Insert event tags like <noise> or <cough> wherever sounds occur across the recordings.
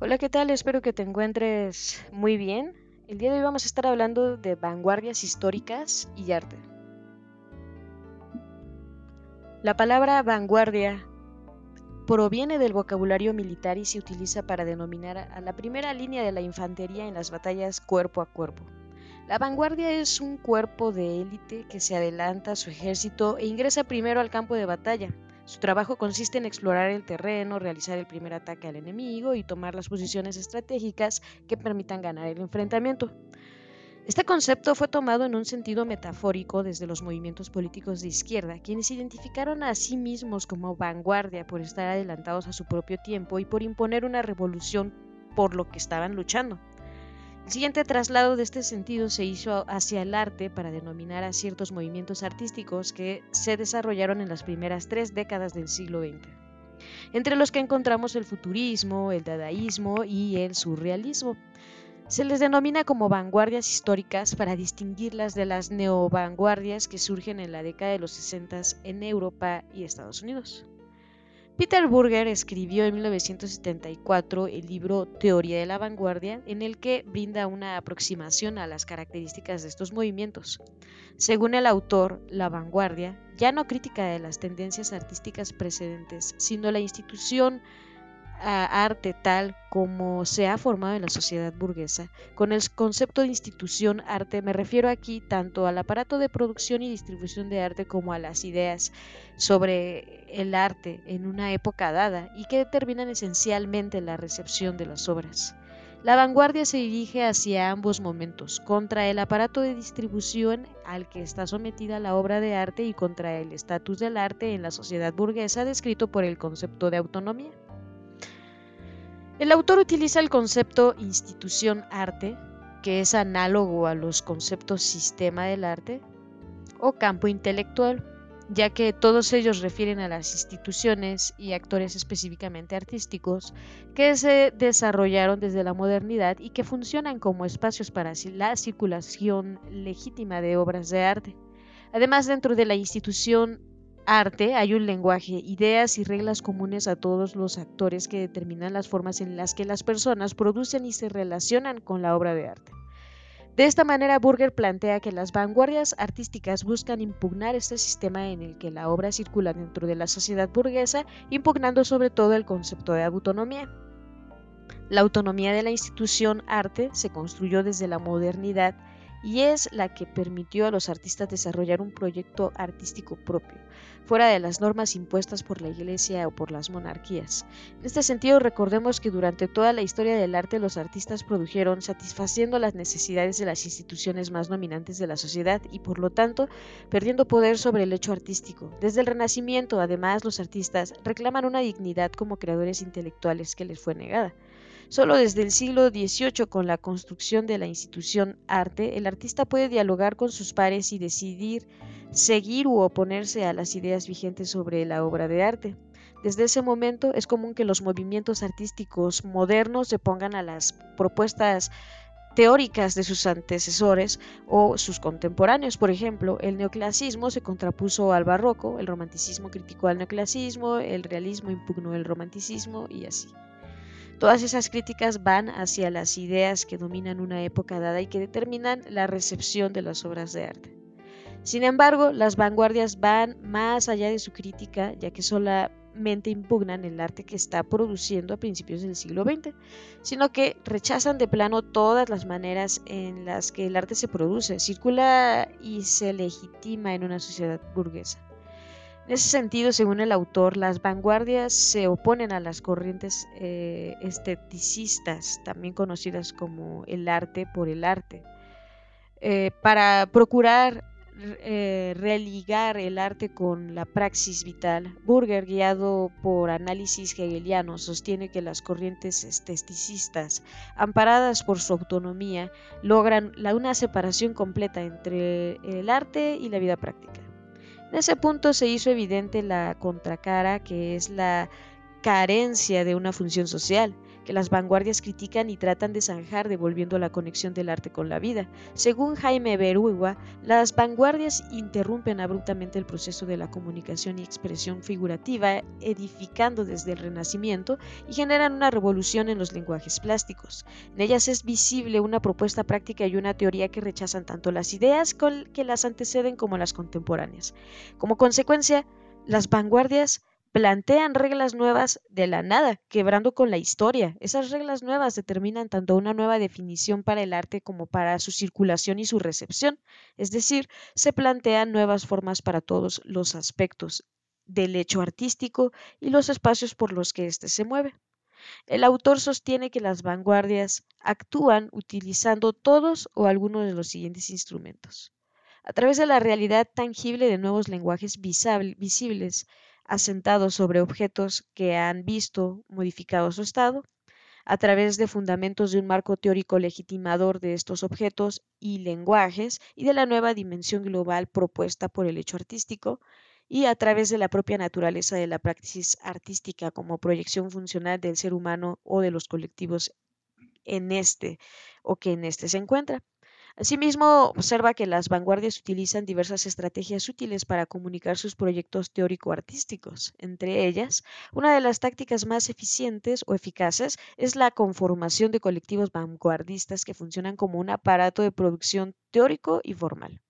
Hola, ¿qué tal? Espero que te encuentres muy bien. El día de hoy vamos a estar hablando de vanguardias históricas y arte. La palabra vanguardia proviene del vocabulario militar y se utiliza para denominar a la primera línea de la infantería en las batallas cuerpo a cuerpo. La vanguardia es un cuerpo de élite que se adelanta a su ejército e ingresa primero al campo de batalla. Su trabajo consiste en explorar el terreno, realizar el primer ataque al enemigo y tomar las posiciones estratégicas que permitan ganar el enfrentamiento. Este concepto fue tomado en un sentido metafórico desde los movimientos políticos de izquierda, quienes identificaron a sí mismos como vanguardia por estar adelantados a su propio tiempo y por imponer una revolución por lo que estaban luchando. El siguiente traslado de este sentido se hizo hacia el arte para denominar a ciertos movimientos artísticos que se desarrollaron en las primeras tres décadas del siglo XX, entre los que encontramos el futurismo, el dadaísmo y el surrealismo. Se les denomina como vanguardias históricas para distinguirlas de las neovanguardias que surgen en la década de los 60 en Europa y Estados Unidos. Peter Burger escribió en 1974 el libro Teoría de la Vanguardia, en el que brinda una aproximación a las características de estos movimientos. Según el autor, la vanguardia ya no crítica de las tendencias artísticas precedentes, sino la institución arte tal como se ha formado en la sociedad burguesa. Con el concepto de institución arte me refiero aquí tanto al aparato de producción y distribución de arte como a las ideas sobre el arte en una época dada y que determinan esencialmente la recepción de las obras. La vanguardia se dirige hacia ambos momentos, contra el aparato de distribución al que está sometida la obra de arte y contra el estatus del arte en la sociedad burguesa descrito por el concepto de autonomía. El autor utiliza el concepto institución arte, que es análogo a los conceptos sistema del arte, o campo intelectual, ya que todos ellos refieren a las instituciones y actores específicamente artísticos que se desarrollaron desde la modernidad y que funcionan como espacios para la circulación legítima de obras de arte. Además, dentro de la institución arte hay un lenguaje, ideas y reglas comunes a todos los actores que determinan las formas en las que las personas producen y se relacionan con la obra de arte. De esta manera, Burger plantea que las vanguardias artísticas buscan impugnar este sistema en el que la obra circula dentro de la sociedad burguesa, impugnando sobre todo el concepto de autonomía. La autonomía de la institución arte se construyó desde la modernidad y es la que permitió a los artistas desarrollar un proyecto artístico propio, fuera de las normas impuestas por la Iglesia o por las monarquías. En este sentido, recordemos que durante toda la historia del arte los artistas produjeron satisfaciendo las necesidades de las instituciones más dominantes de la sociedad y por lo tanto perdiendo poder sobre el hecho artístico. Desde el Renacimiento, además, los artistas reclaman una dignidad como creadores intelectuales que les fue negada. Solo desde el siglo XVIII, con la construcción de la institución arte, el artista puede dialogar con sus pares y decidir seguir u oponerse a las ideas vigentes sobre la obra de arte. Desde ese momento es común que los movimientos artísticos modernos se pongan a las propuestas teóricas de sus antecesores o sus contemporáneos. Por ejemplo, el neoclasismo se contrapuso al barroco, el romanticismo criticó al neoclasismo, el realismo impugnó el romanticismo y así. Todas esas críticas van hacia las ideas que dominan una época dada y que determinan la recepción de las obras de arte. Sin embargo, las vanguardias van más allá de su crítica, ya que solamente impugnan el arte que está produciendo a principios del siglo XX, sino que rechazan de plano todas las maneras en las que el arte se produce, circula y se legitima en una sociedad burguesa. En ese sentido, según el autor, las vanguardias se oponen a las corrientes eh, esteticistas, también conocidas como el arte por el arte, eh, para procurar eh, religar el arte con la praxis vital. Burger, guiado por análisis hegelianos, sostiene que las corrientes esteticistas, amparadas por su autonomía, logran la, una separación completa entre el arte y la vida práctica. En ese punto se hizo evidente la contracara, que es la carencia de una función social, que las vanguardias critican y tratan de zanjar devolviendo la conexión del arte con la vida. Según Jaime Berúa, las vanguardias interrumpen abruptamente el proceso de la comunicación y expresión figurativa, edificando desde el Renacimiento y generan una revolución en los lenguajes plásticos. En ellas es visible una propuesta práctica y una teoría que rechazan tanto las ideas que las anteceden como las contemporáneas. Como consecuencia, las vanguardias plantean reglas nuevas de la nada, quebrando con la historia. Esas reglas nuevas determinan tanto una nueva definición para el arte como para su circulación y su recepción. Es decir, se plantean nuevas formas para todos los aspectos del hecho artístico y los espacios por los que éste se mueve. El autor sostiene que las vanguardias actúan utilizando todos o algunos de los siguientes instrumentos. A través de la realidad tangible de nuevos lenguajes visibles, asentados sobre objetos que han visto modificado su estado, a través de fundamentos de un marco teórico legitimador de estos objetos y lenguajes y de la nueva dimensión global propuesta por el hecho artístico, y a través de la propia naturaleza de la praxis artística como proyección funcional del ser humano o de los colectivos en este o que en este se encuentra. Asimismo, observa que las vanguardias utilizan diversas estrategias útiles para comunicar sus proyectos teórico-artísticos. Entre ellas, una de las tácticas más eficientes o eficaces es la conformación de colectivos vanguardistas que funcionan como un aparato de producción teórico y formal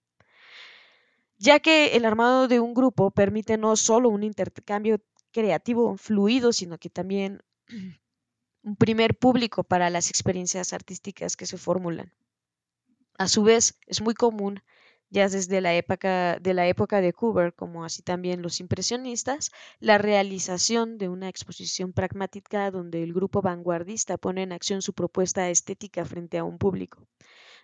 ya que el armado de un grupo permite no solo un intercambio creativo fluido, sino que también <clears throat> un primer público para las experiencias artísticas que se formulan. A su vez, es muy común, ya desde la época de la Cooper, como así también los impresionistas, la realización de una exposición pragmática donde el grupo vanguardista pone en acción su propuesta estética frente a un público.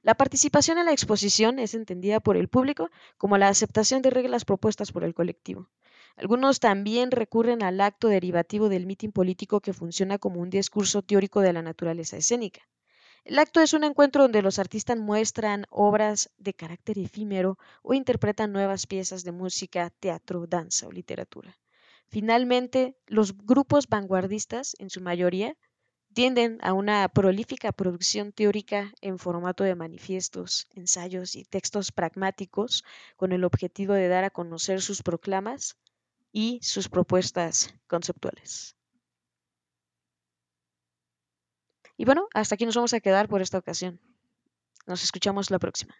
La participación en la exposición es entendida por el público como la aceptación de reglas propuestas por el colectivo. Algunos también recurren al acto derivativo del mitin político que funciona como un discurso teórico de la naturaleza escénica. El acto es un encuentro donde los artistas muestran obras de carácter efímero o interpretan nuevas piezas de música, teatro, danza o literatura. Finalmente, los grupos vanguardistas, en su mayoría, tienden a una prolífica producción teórica en formato de manifiestos, ensayos y textos pragmáticos con el objetivo de dar a conocer sus proclamas y sus propuestas conceptuales. Y bueno, hasta aquí nos vamos a quedar por esta ocasión. Nos escuchamos la próxima.